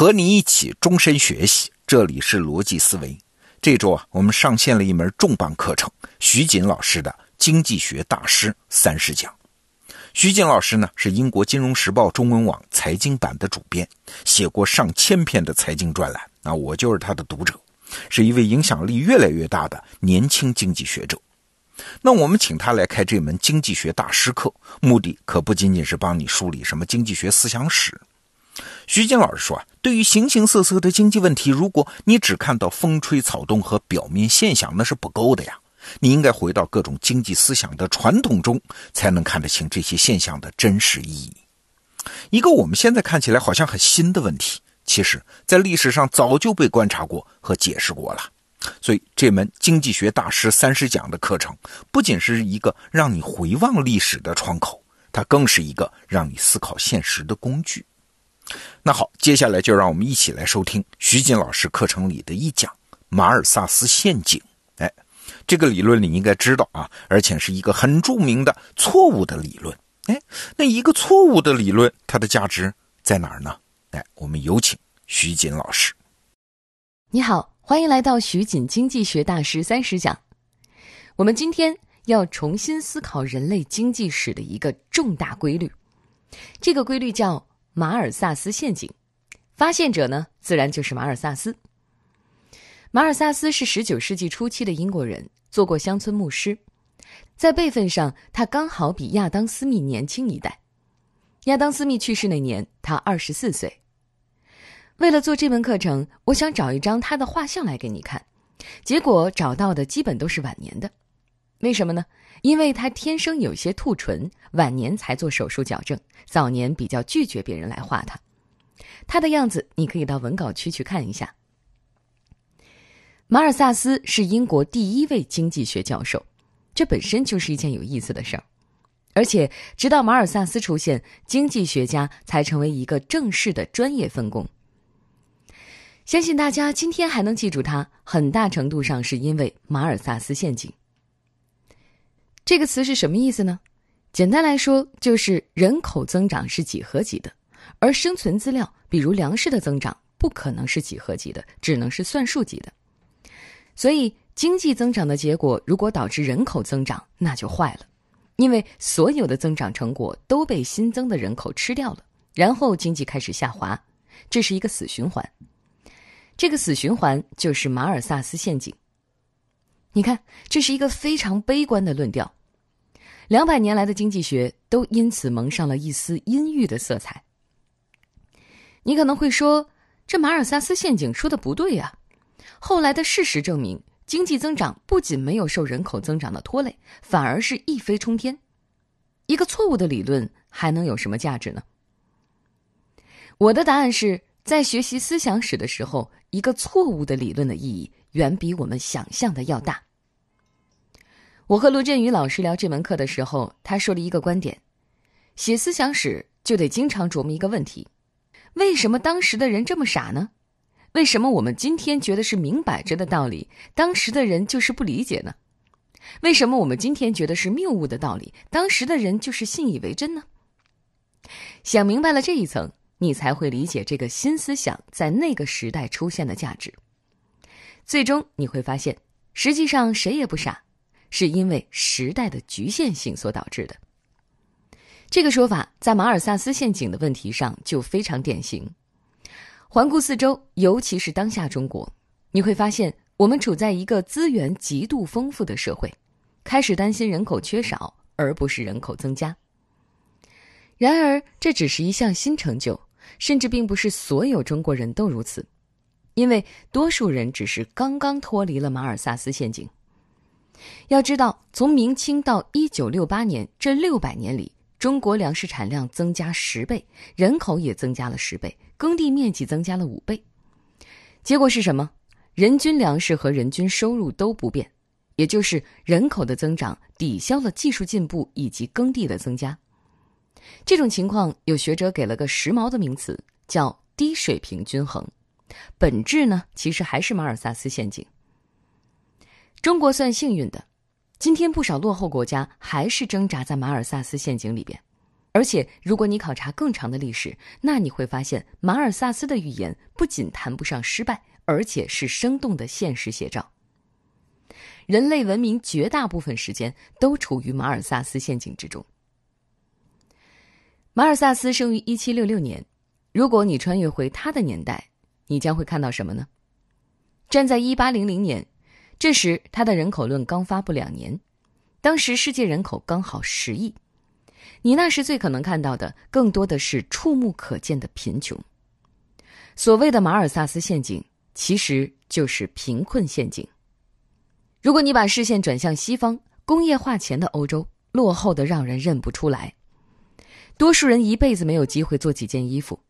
和你一起终身学习，这里是逻辑思维。这周啊，我们上线了一门重磅课程——徐锦老师的《经济学大师三十讲》。徐锦老师呢，是英国《金融时报》中文网财经版的主编，写过上千篇的财经专栏。啊，我就是他的读者，是一位影响力越来越大的年轻经济学者。那我们请他来开这门经济学大师课，目的可不仅仅是帮你梳理什么经济学思想史。徐静老师说啊，对于形形色色的经济问题，如果你只看到风吹草动和表面现象，那是不够的呀。你应该回到各种经济思想的传统中，才能看得清这些现象的真实意义。一个我们现在看起来好像很新的问题，其实在历史上早就被观察过和解释过了。所以，这门经济学大师三十讲的课程，不仅是一个让你回望历史的窗口，它更是一个让你思考现实的工具。那好，接下来就让我们一起来收听徐锦老师课程里的一讲——马尔萨斯陷阱。哎，这个理论你应该知道啊，而且是一个很著名的错误的理论。哎，那一个错误的理论，它的价值在哪儿呢？哎，我们有请徐锦老师。你好，欢迎来到徐锦经济学大师三十讲。我们今天要重新思考人类经济史的一个重大规律，这个规律叫。马尔萨斯陷阱，发现者呢，自然就是马尔萨斯。马尔萨斯是十九世纪初期的英国人，做过乡村牧师，在辈分上，他刚好比亚当·斯密年轻一代。亚当·斯密去世那年，他二十四岁。为了做这门课程，我想找一张他的画像来给你看，结果找到的基本都是晚年的。为什么呢？因为他天生有些兔唇，晚年才做手术矫正，早年比较拒绝别人来画他。他的样子你可以到文稿区去看一下。马尔萨斯是英国第一位经济学教授，这本身就是一件有意思的事儿。而且，直到马尔萨斯出现，经济学家才成为一个正式的专业分工。相信大家今天还能记住他，很大程度上是因为马尔萨斯陷阱。这个词是什么意思呢？简单来说，就是人口增长是几何级的，而生存资料，比如粮食的增长，不可能是几何级的，只能是算术级的。所以，经济增长的结果如果导致人口增长，那就坏了，因为所有的增长成果都被新增的人口吃掉了，然后经济开始下滑，这是一个死循环。这个死循环就是马尔萨斯陷阱。你看，这是一个非常悲观的论调。两百年来的经济学都因此蒙上了一丝阴郁的色彩。你可能会说，这马尔萨斯陷阱说的不对呀。后来的事实证明，经济增长不仅没有受人口增长的拖累，反而是一飞冲天。一个错误的理论还能有什么价值呢？我的答案是在学习思想史的时候，一个错误的理论的意义远比我们想象的要大。我和卢振宇老师聊这门课的时候，他说了一个观点：写思想史就得经常琢磨一个问题，为什么当时的人这么傻呢？为什么我们今天觉得是明摆着的道理，当时的人就是不理解呢？为什么我们今天觉得是谬误的道理，当时的人就是信以为真呢？想明白了这一层，你才会理解这个新思想在那个时代出现的价值。最终你会发现，实际上谁也不傻。是因为时代的局限性所导致的。这个说法在马尔萨斯陷阱的问题上就非常典型。环顾四周，尤其是当下中国，你会发现我们处在一个资源极度丰富的社会，开始担心人口缺少，而不是人口增加。然而，这只是一项新成就，甚至并不是所有中国人都如此，因为多数人只是刚刚脱离了马尔萨斯陷阱。要知道，从明清到一九六八年这六百年里，中国粮食产量增加十倍，人口也增加了十倍，耕地面积增加了五倍。结果是什么？人均粮食和人均收入都不变，也就是人口的增长抵消了技术进步以及耕地的增加。这种情况，有学者给了个时髦的名词，叫“低水平均衡”。本质呢，其实还是马尔萨斯陷阱。中国算幸运的，今天不少落后国家还是挣扎在马尔萨斯陷阱里边。而且，如果你考察更长的历史，那你会发现，马尔萨斯的预言不仅谈不上失败，而且是生动的现实写照。人类文明绝大部分时间都处于马尔萨斯陷阱之中。马尔萨斯生于一七六六年，如果你穿越回他的年代，你将会看到什么呢？站在一八零零年，这时他的人口论刚发布两年，当时世界人口刚好十亿。你那时最可能看到的，更多的是触目可见的贫穷。所谓的马尔萨斯陷阱，其实就是贫困陷阱。如果你把视线转向西方，工业化前的欧洲，落后的让人认不出来。多数人一辈子没有机会做几件衣服。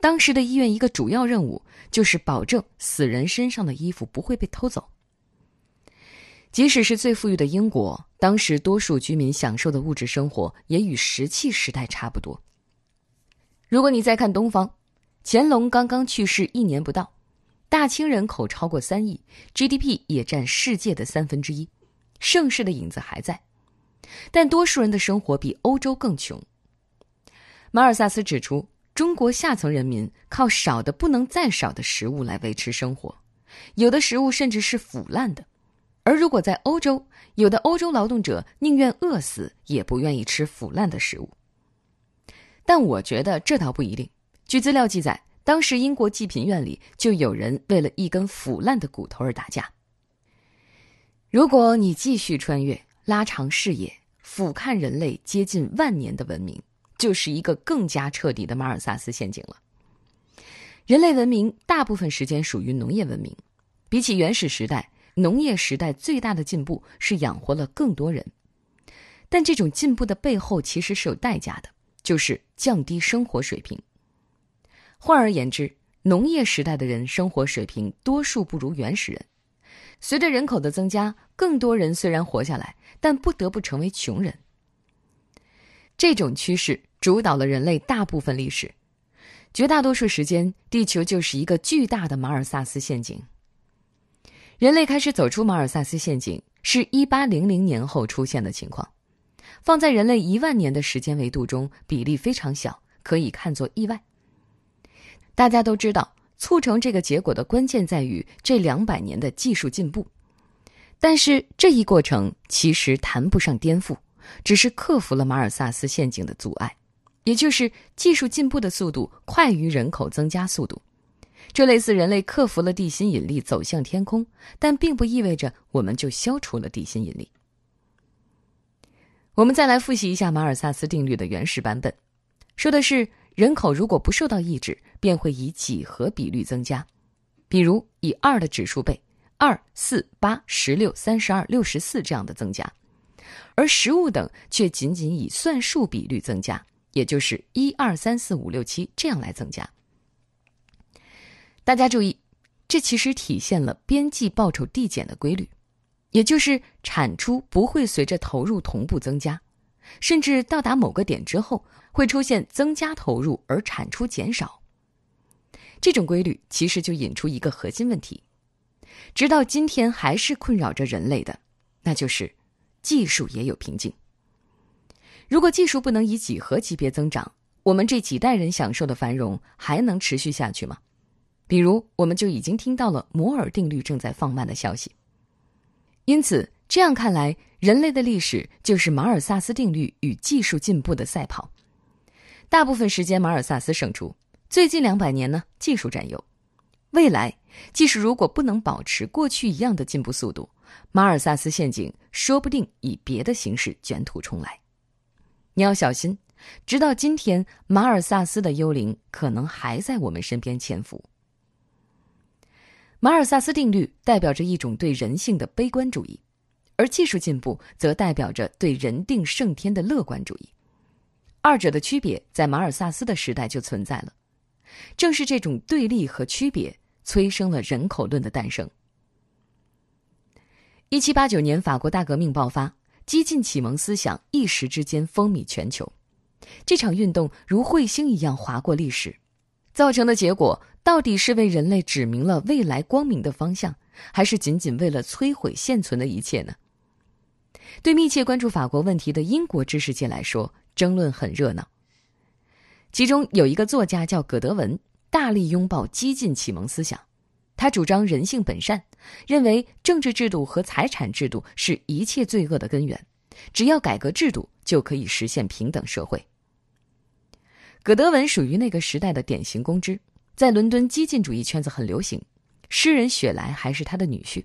当时的医院一个主要任务就是保证死人身上的衣服不会被偷走。即使是最富裕的英国，当时多数居民享受的物质生活也与石器时代差不多。如果你再看东方，乾隆刚刚去世一年不到，大清人口超过三亿，GDP 也占世界的三分之一，盛世的影子还在，但多数人的生活比欧洲更穷。马尔萨斯指出，中国下层人民靠少的不能再少的食物来维持生活，有的食物甚至是腐烂的。而如果在欧洲，有的欧洲劳动者宁愿饿死，也不愿意吃腐烂的食物。但我觉得这倒不一定。据资料记载，当时英国济贫院里就有人为了一根腐烂的骨头而打架。如果你继续穿越，拉长视野，俯瞰人类接近万年的文明，就是一个更加彻底的马尔萨斯陷阱了。人类文明大部分时间属于农业文明，比起原始时代。农业时代最大的进步是养活了更多人，但这种进步的背后其实是有代价的，就是降低生活水平。换而言之，农业时代的人生活水平多数不如原始人。随着人口的增加，更多人虽然活下来，但不得不成为穷人。这种趋势主导了人类大部分历史，绝大多数时间，地球就是一个巨大的马尔萨斯陷阱。人类开始走出马尔萨斯陷阱，是一八零零年后出现的情况。放在人类一万年的时间维度中，比例非常小，可以看作意外。大家都知道，促成这个结果的关键在于这两百年的技术进步。但是这一过程其实谈不上颠覆，只是克服了马尔萨斯陷阱的阻碍，也就是技术进步的速度快于人口增加速度。这类似人类克服了地心引力走向天空，但并不意味着我们就消除了地心引力。我们再来复习一下马尔萨斯定律的原始版本，说的是人口如果不受到抑制，便会以几何比率增加，比如以二的指数倍，二、四、八、十六、三十二、六十四这样的增加，而食物等却仅仅以算术比率增加，也就是一二三四五六七这样来增加。大家注意，这其实体现了边际报酬递减的规律，也就是产出不会随着投入同步增加，甚至到达某个点之后会出现增加投入而产出减少。这种规律其实就引出一个核心问题，直到今天还是困扰着人类的，那就是技术也有瓶颈。如果技术不能以几何级别增长，我们这几代人享受的繁荣还能持续下去吗？比如，我们就已经听到了摩尔定律正在放慢的消息。因此，这样看来，人类的历史就是马尔萨斯定律与技术进步的赛跑。大部分时间，马尔萨斯胜出；最近两百年呢，技术占优。未来，技术如果不能保持过去一样的进步速度，马尔萨斯陷阱说不定以别的形式卷土重来。你要小心，直到今天，马尔萨斯的幽灵可能还在我们身边潜伏。马尔萨斯定律代表着一种对人性的悲观主义，而技术进步则代表着对人定胜天的乐观主义。二者的区别在马尔萨斯的时代就存在了。正是这种对立和区别，催生了人口论的诞生。一七八九年，法国大革命爆发，激进启蒙思想一时之间风靡全球。这场运动如彗星一样划过历史，造成的结果。到底是为人类指明了未来光明的方向，还是仅仅为了摧毁现存的一切呢？对密切关注法国问题的英国知识界来说，争论很热闹。其中有一个作家叫葛德文，大力拥抱激进启蒙思想。他主张人性本善，认为政治制度和财产制度是一切罪恶的根源，只要改革制度就可以实现平等社会。葛德文属于那个时代的典型公知，在伦敦激进主义圈子很流行。诗人雪莱还是他的女婿。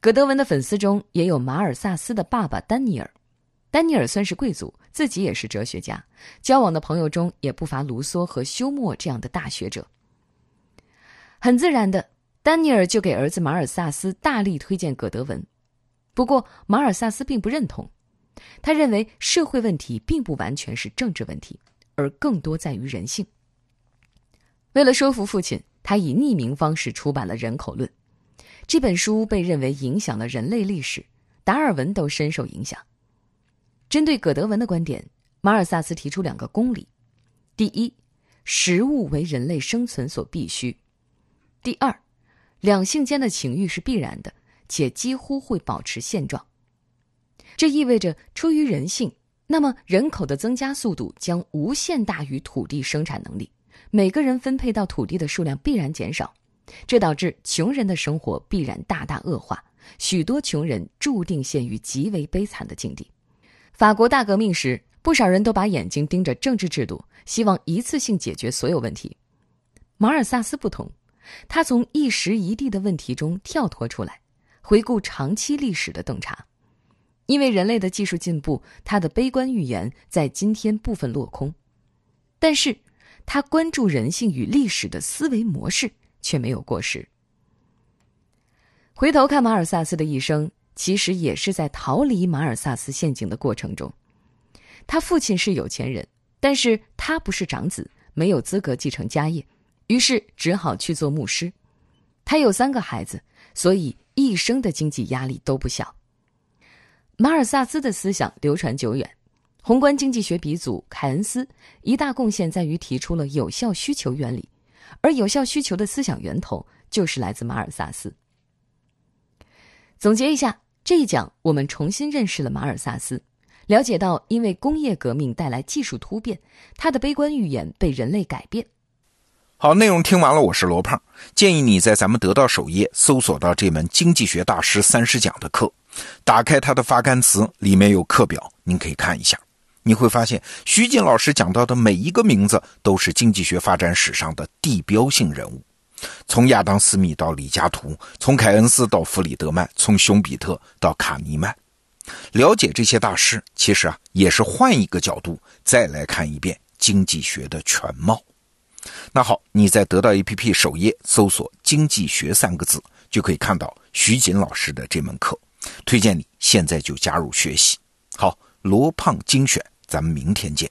葛德文的粉丝中也有马尔萨斯的爸爸丹尼尔，丹尼尔算是贵族，自己也是哲学家，交往的朋友中也不乏卢梭和休谟这样的大学者。很自然的，丹尼尔就给儿子马尔萨斯大力推荐葛德文。不过，马尔萨斯并不认同，他认为社会问题并不完全是政治问题，而更多在于人性。为了说服父亲，他以匿名方式出版了《人口论》这本书，被认为影响了人类历史，达尔文都深受影响。针对葛德文的观点，马尔萨斯提出两个公理：第一，食物为人类生存所必须。第二，两性间的情欲是必然的，且几乎会保持现状。这意味着，出于人性，那么人口的增加速度将无限大于土地生产能力，每个人分配到土地的数量必然减少，这导致穷人的生活必然大大恶化，许多穷人注定陷于极为悲惨的境地。法国大革命时，不少人都把眼睛盯着政治制度，希望一次性解决所有问题。马尔萨斯不同。他从一时一地的问题中跳脱出来，回顾长期历史的洞察。因为人类的技术进步，他的悲观预言在今天部分落空。但是，他关注人性与历史的思维模式却没有过时。回头看马尔萨斯的一生，其实也是在逃离马尔萨斯陷阱的过程中。他父亲是有钱人，但是他不是长子，没有资格继承家业。于是只好去做牧师。他有三个孩子，所以一生的经济压力都不小。马尔萨斯的思想流传久远，宏观经济学鼻祖凯恩斯一大贡献在于提出了有效需求原理，而有效需求的思想源头就是来自马尔萨斯。总结一下，这一讲我们重新认识了马尔萨斯，了解到因为工业革命带来技术突变，他的悲观预言被人类改变。好，内容听完了，我是罗胖。建议你在咱们得到首页搜索到这门经济学大师三十讲的课，打开它的发刊词，里面有课表，您可以看一下。你会发现，徐锦老师讲到的每一个名字都是经济学发展史上的地标性人物，从亚当·斯密到李嘉图，从凯恩斯到弗里德曼，从熊彼特到卡尼曼。了解这些大师，其实啊，也是换一个角度再来看一遍经济学的全貌。那好，你在得到 APP 首页搜索“经济学”三个字，就可以看到徐锦老师的这门课，推荐你现在就加入学习。好，罗胖精选，咱们明天见。